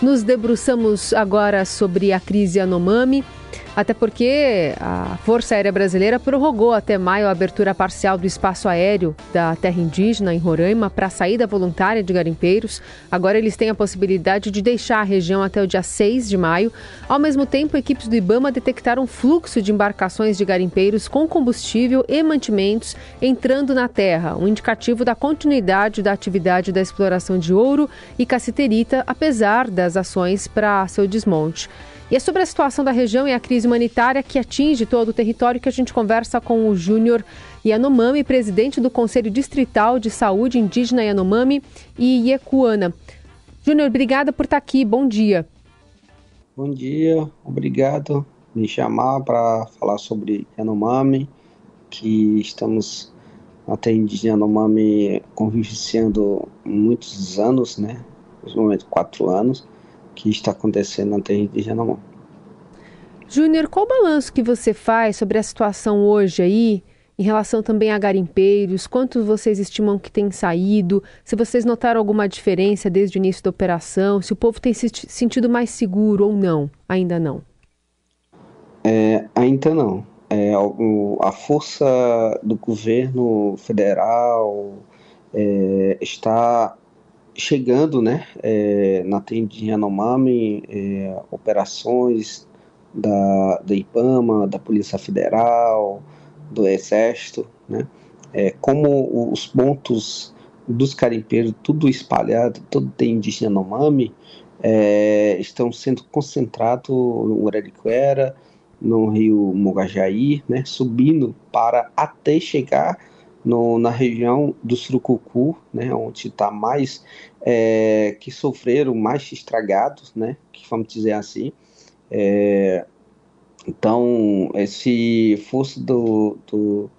Nos debruçamos agora sobre a crise Anomami. Até porque a Força Aérea Brasileira prorrogou até maio a abertura parcial do espaço aéreo da terra indígena em Roraima para a saída voluntária de garimpeiros. Agora eles têm a possibilidade de deixar a região até o dia 6 de maio. Ao mesmo tempo, equipes do Ibama detectaram fluxo de embarcações de garimpeiros com combustível e mantimentos entrando na terra, um indicativo da continuidade da atividade da exploração de ouro e cassiterita, apesar das ações para seu desmonte. E é sobre a situação da região e a crise humanitária que atinge todo o território que a gente conversa com o Júnior Yanomami, presidente do Conselho Distrital de Saúde Indígena Yanomami e Iekuana. Júnior, obrigada por estar aqui. Bom dia. Bom dia, obrigado por me chamar para falar sobre Yanomami, que estamos até indígena Yanomami convivenciando muitos anos, né? Nos momentos quatro anos que está acontecendo na terra indígena não. Júnior, qual o balanço que você faz sobre a situação hoje aí, em relação também a garimpeiros? Quantos vocês estimam que tem saído? Se vocês notaram alguma diferença desde o início da operação? Se o povo tem se sentido mais seguro ou não? Ainda não. É, ainda não. É, a força do governo federal é, está chegando né, é, na de Yanomami, é, operações da, da IPAMA, da Polícia Federal, do Exército, né, é, como os pontos dos carimpeiros, tudo espalhado, todo tem de Yanomami, é, estão sendo concentrados no Urariquera, no rio Mogajaí, né, subindo para até chegar no, na região do Surucucu, né, onde está mais, é, que sofreram mais estragados, né, que vamos dizer assim. É, então, esse força do, do,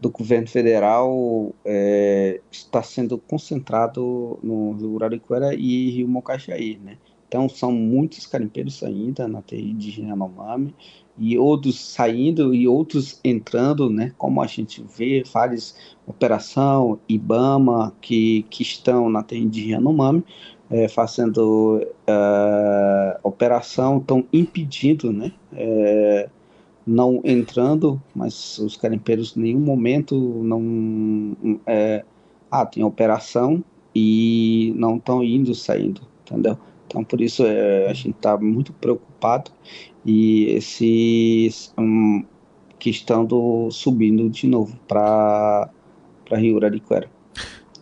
do governo federal é, está sendo concentrado no Rio Arariquara e Rio Mocaxaí, né? Então, são muitos carimpeiros ainda na terra de Yanomami, e outros saindo e outros entrando, né? Como a gente vê, várias operação IBAMA que, que estão na terra de Yanomami, é, fazendo é, operação, estão impedindo, né? É, não entrando, mas os carimpeiros em nenhum momento não é, ah, tem operação e não estão indo, saindo, entendeu? Então, por isso é, a gente está muito preocupado e esses um, que estão do, subindo de novo para Rio Arariquara.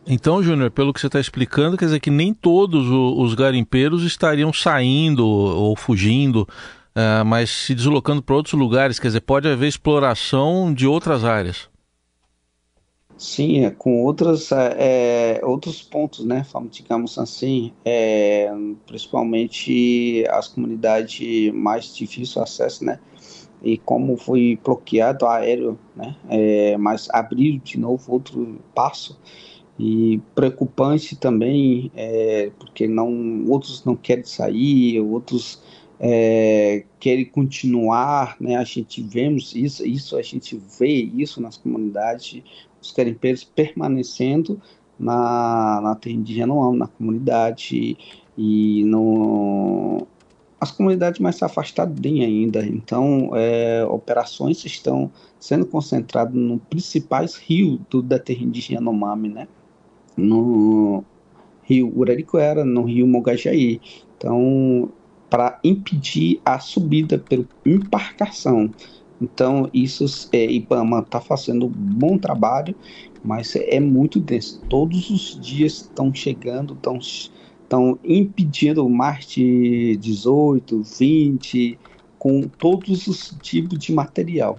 Então, Júnior, pelo que você está explicando, quer dizer que nem todos os garimpeiros estariam saindo ou fugindo, uh, mas se deslocando para outros lugares, quer dizer, pode haver exploração de outras áreas. Sim, é, com outras, é, é outros pontos, né? Digamos assim, é, principalmente as comunidades mais difícil acesso, né? E como foi bloqueado aéreo, né? É, mas abriu de novo outro passo e preocupante também, é, porque não outros não querem sair, outros é, querem continuar, né? A gente vemos isso, isso a gente vê isso nas comunidades os garimpeiros permanecendo na, na terra indígena, na comunidade e no, as comunidades mais afastadas ainda. Então, é, operações estão sendo concentradas nos principais rios do, da terra indígena Yanomami, né? No rio Uraricoera, no rio Mogajaí. Então, para impedir a subida pela embarcação então, isso é, IBAMA está fazendo um bom trabalho, mas é muito denso. Todos os dias estão chegando, estão estão impedindo mais de 18, 20, com todos os tipos de material.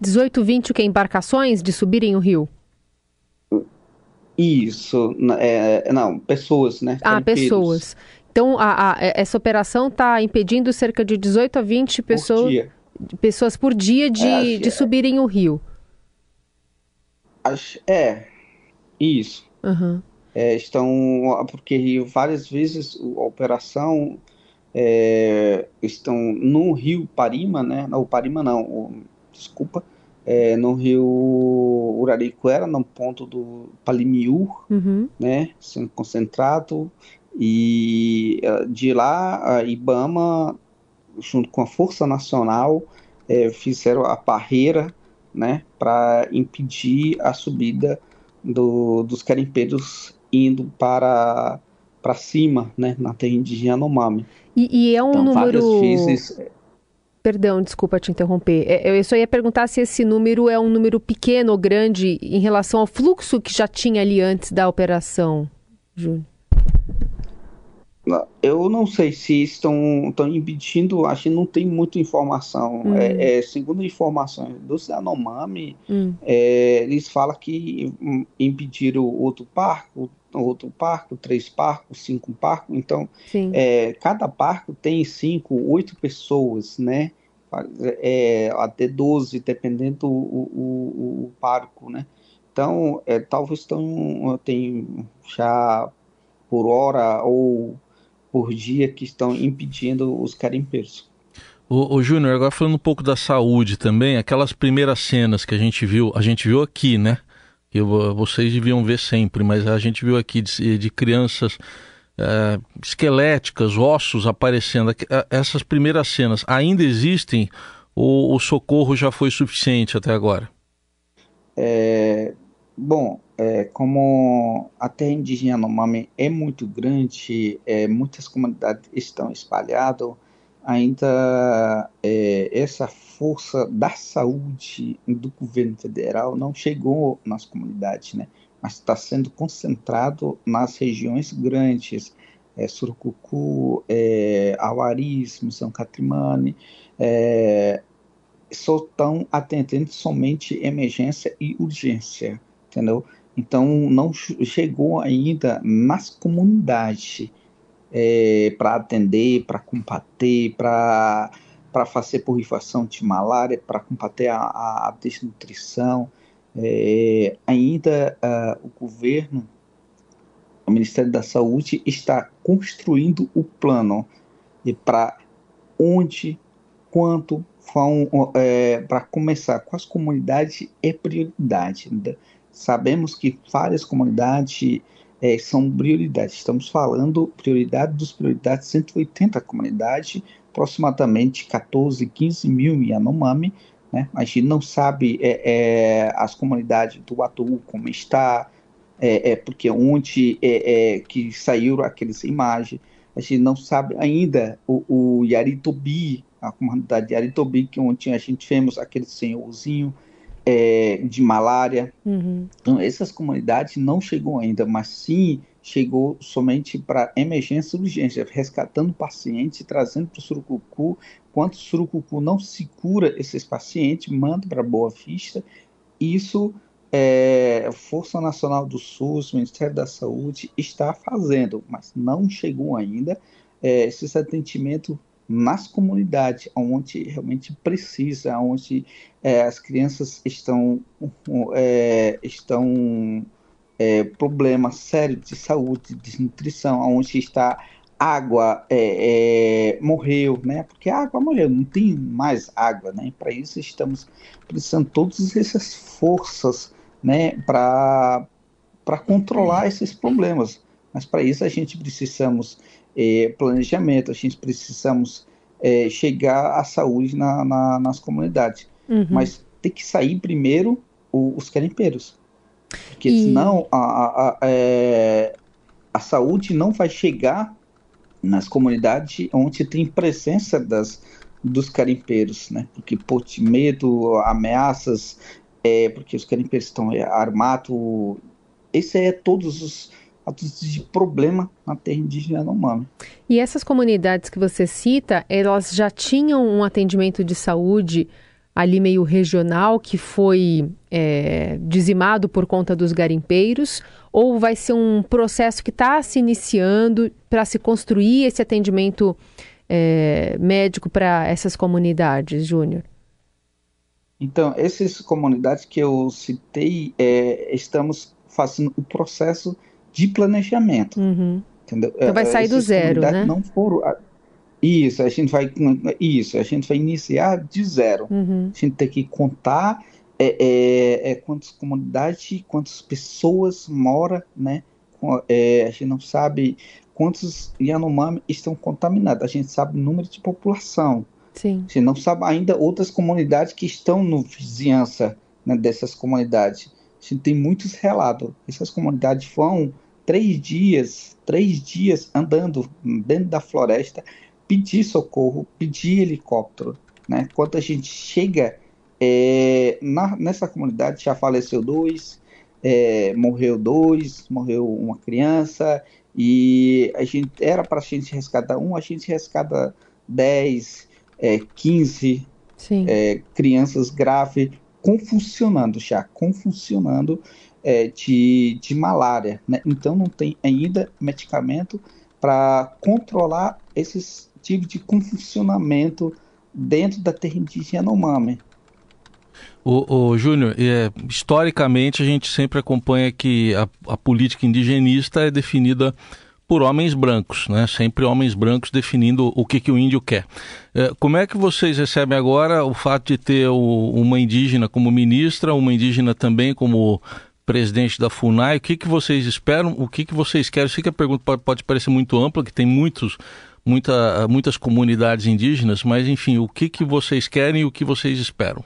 18, 20 o que? Embarcações de subirem o rio? Isso, é, não, pessoas, né? Ah, pessoas. Então, a, a, essa operação está impedindo cerca de 18 a 20 pessoas. Por dia pessoas por dia de, é, de subirem o rio. Acho, é, isso. Uhum. É, estão, porque várias vezes a operação é, estão no rio Parima, né? Não, o Parima não, o, desculpa, é, no rio Uraricuera, no ponto do Palimiur, uhum. né? Sendo concentrado E uh, de lá, a IBAMA, junto com a Força Nacional, é, fizeram a barreira né, para impedir a subida do, dos carimpeiros indo para, para cima, né, na terra indígena Yanomami. E, e é um então, número... Vezes... Perdão, desculpa te interromper. É, eu só ia perguntar se esse número é um número pequeno ou grande em relação ao fluxo que já tinha ali antes da operação, Júnior. Eu não sei se estão, estão impedindo, acho que não tem muita informação. Hum. É, é, segundo informações do Yanomami, hum. é, eles falam que impediram outro parco, outro parco, três parcos, cinco parcos. Então, é, cada parco tem cinco, oito pessoas, né? É, até 12, dependendo o, o, o parco, né? Então, é, talvez estão, tem já por hora ou por dia que estão impedindo os carimpeiros. O, o Júnior, agora falando um pouco da saúde também, aquelas primeiras cenas que a gente viu, a gente viu aqui, né? Que vocês deviam ver sempre, mas a gente viu aqui de, de crianças é, esqueléticas, ossos aparecendo. Essas primeiras cenas ainda existem ou o socorro já foi suficiente até agora? É, bom, é, como a terra indígena Yanomami é muito grande, é, muitas comunidades estão espalhadas, ainda é, essa força da saúde do governo federal não chegou nas comunidades, né? mas está sendo concentrado nas regiões grandes, é, Surucucu, é, Auaris, Missão Catrimane, é, só estão atendendo somente emergência e urgência, entendeu? Então, não chegou ainda nas comunidades é, para atender, para combater, para fazer purificação de malária, para combater a, a, desnutrição. É, ainda uh, o governo, o Ministério da Saúde, está construindo o plano para onde, quanto, é, para começar com as comunidades é prioridade. Né? Sabemos que várias comunidades é, são prioridades. Estamos falando prioridade dos prioridades 180 comunidades, aproximadamente 14, 15 mil Yanomami. Né? A gente não sabe é, é, as comunidades do Atu como está, é, porque onde que saíram aquelas imagens. A gente não sabe ainda o, o Yaritobi, a comunidade de Yaritobi, que onde a gente vemos aquele senhorzinho é, de malária. Uhum. Então, essas comunidades não chegou ainda, mas sim chegou somente para emergência e urgência, resgatando pacientes, trazendo para o Surucucu. Quando o Surucucu não se cura esses pacientes, manda para Boa Vista. Isso é, Força Nacional do SUS, Ministério da Saúde está fazendo, mas não chegou ainda é, esses atendimentos nas comunidades, onde realmente precisa, onde é, as crianças estão é, estão é, problemas sérios de saúde, de desnutrição, onde está água é, é, morreu, né? Porque a água morreu, não tem mais água, né? Para isso estamos precisando todas essas forças, né? Para para controlar esses problemas. Mas para isso a gente precisamos é, planejamento, a gente precisamos é, chegar à saúde na, na, nas comunidades. Uhum. Mas tem que sair primeiro o, os carimpeiros. Porque e... senão a, a, a, é, a saúde não vai chegar nas comunidades onde tem presença das, dos carimpeiros, né? Porque por medo, ameaças, é, porque os carimpeiros estão armados. Esse é todos os de problema na terra indígena Yanomami. E essas comunidades que você cita, elas já tinham um atendimento de saúde ali meio regional que foi é, dizimado por conta dos garimpeiros? Ou vai ser um processo que está se iniciando para se construir esse atendimento é, médico para essas comunidades, Júnior? Então, essas comunidades que eu citei, é, estamos fazendo o processo de planejamento. Uhum. Entendeu? Então vai sair do zero, né? Não foram, isso, a gente vai isso, a gente vai iniciar de zero. Uhum. A gente tem que contar é, é, é, quantas comunidades, quantas pessoas moram, né? É, a gente não sabe quantos Yanomami estão contaminados. A gente sabe o número de população. Sim. A gente não sabe ainda outras comunidades que estão no vizinhança né, dessas comunidades. A gente tem muitos relatos. Essas comunidades vão três dias, três dias andando dentro da floresta, pedir socorro, pedir helicóptero. Né? Quando a gente chega é, na, nessa comunidade, já faleceu dois, é, morreu dois, morreu uma criança, e a gente era para a gente resgatar um, a gente resgata 10, é, 15 é, crianças graves confuncionando já, confuncionando é, de, de malária. Né? Então não tem ainda medicamento para controlar esses tipos de confuncionamento dentro da terra indígena Yanomami. O, o Júnior, é, historicamente a gente sempre acompanha que a, a, política indigenista é definida por homens brancos, né? Sempre homens brancos definindo o que, que o índio quer. É, como é que vocês recebem agora o fato de ter o, uma indígena como ministra, uma indígena também como presidente da FUNAI? O que, que vocês esperam? O que, que vocês querem? Eu sei que a pergunta pode, parecer muito ampla, que tem muitos muita, muitas comunidades indígenas, mas enfim, o que, que vocês querem e o que vocês esperam?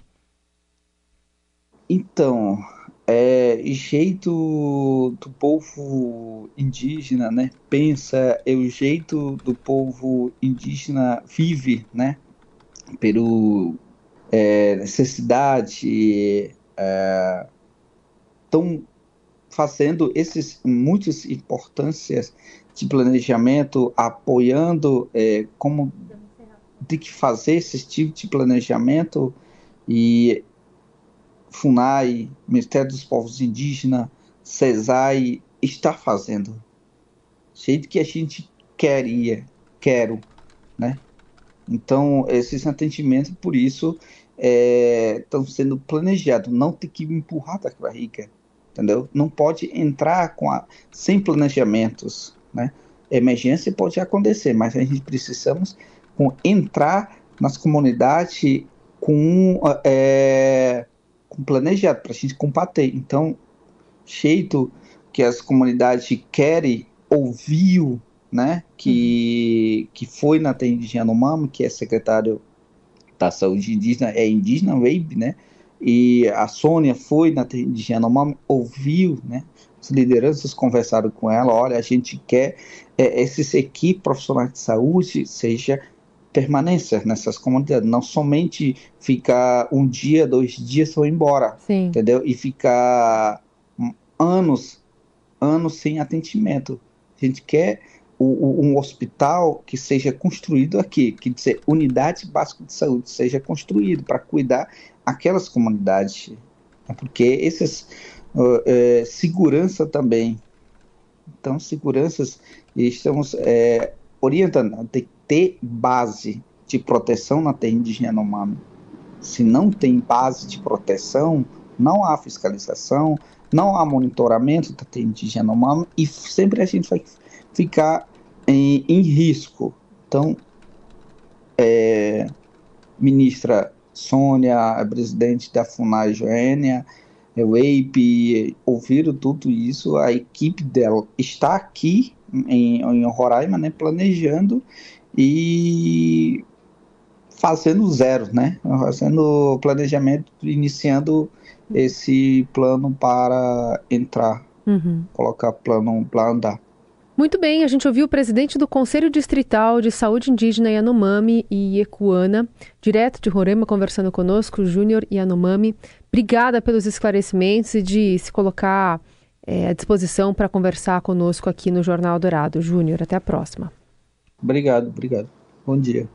Então, é, jeito do povo indígena, né, pensa, é o jeito do povo indígena vive, né, pelo é, necessidade, é, estão fazendo esses muitas importâncias de planejamento, apoiando é, como tem que fazer esse tipo de planejamento e FUNAI, Ministério dos Povos Indígenas, CESAI está fazendo. Jeito que a gente queria, quero, né? Então, esses atendimentos, por isso, estão é, sendo planejados. Não tem que empurrar da barriga, entendeu? Não pode entrar com a, sem planejamentos, né? Emergência pode acontecer, mas a gente precisamos com, entrar nas comunidades com é, com planejado para a gente combater. Então, jeito que as comunidades querem ouviu, né, que que foi na terra indígena Yanomami, que é secretário da saúde indígena, é indígena Wave, né, e a Sônia foi na Yanomami, ouviu, né, as lideranças conversaram com ela, olha, a gente quer é, esses equipes profissionais de saúde seja permanência nessas comunidades, não somente ficar um dia, dois dias ou embora, Sim. entendeu? E ficar anos, anos sem atendimento. A gente quer um hospital que seja construído aqui, que dizer unidade básica de saúde seja construído para cuidar aquelas comunidades, né? porque esses uh, uh, segurança também, então seguranças estamos é, orientando, tem ter base de proteção na terra indígena Yanomami. Se não tem base de proteção, não há fiscalização, não há monitoramento da terra indígena Yanomami e sempre a gente vai ficar em, em risco. Então, é, ministra Sônia, presidente da FUNAI Joênia, é, o EIP, ouviram tudo isso, a equipe dela está aqui em, em Roraima, né, planejando e fazendo zero, né? Fazendo planejamento, iniciando esse plano para entrar, uhum. colocar plano para andar. Muito bem, a gente ouviu o presidente do Conselho Distrital de Saúde Indígena Yanomami e Ecuana, direto de Roraima, conversando conosco, Júnior Yanomami. Obrigada pelos esclarecimentos e de se colocar é, à disposição para conversar conosco aqui no Jornal Dourado. Júnior, até a próxima. Obrigado, obrigado. Bom dia.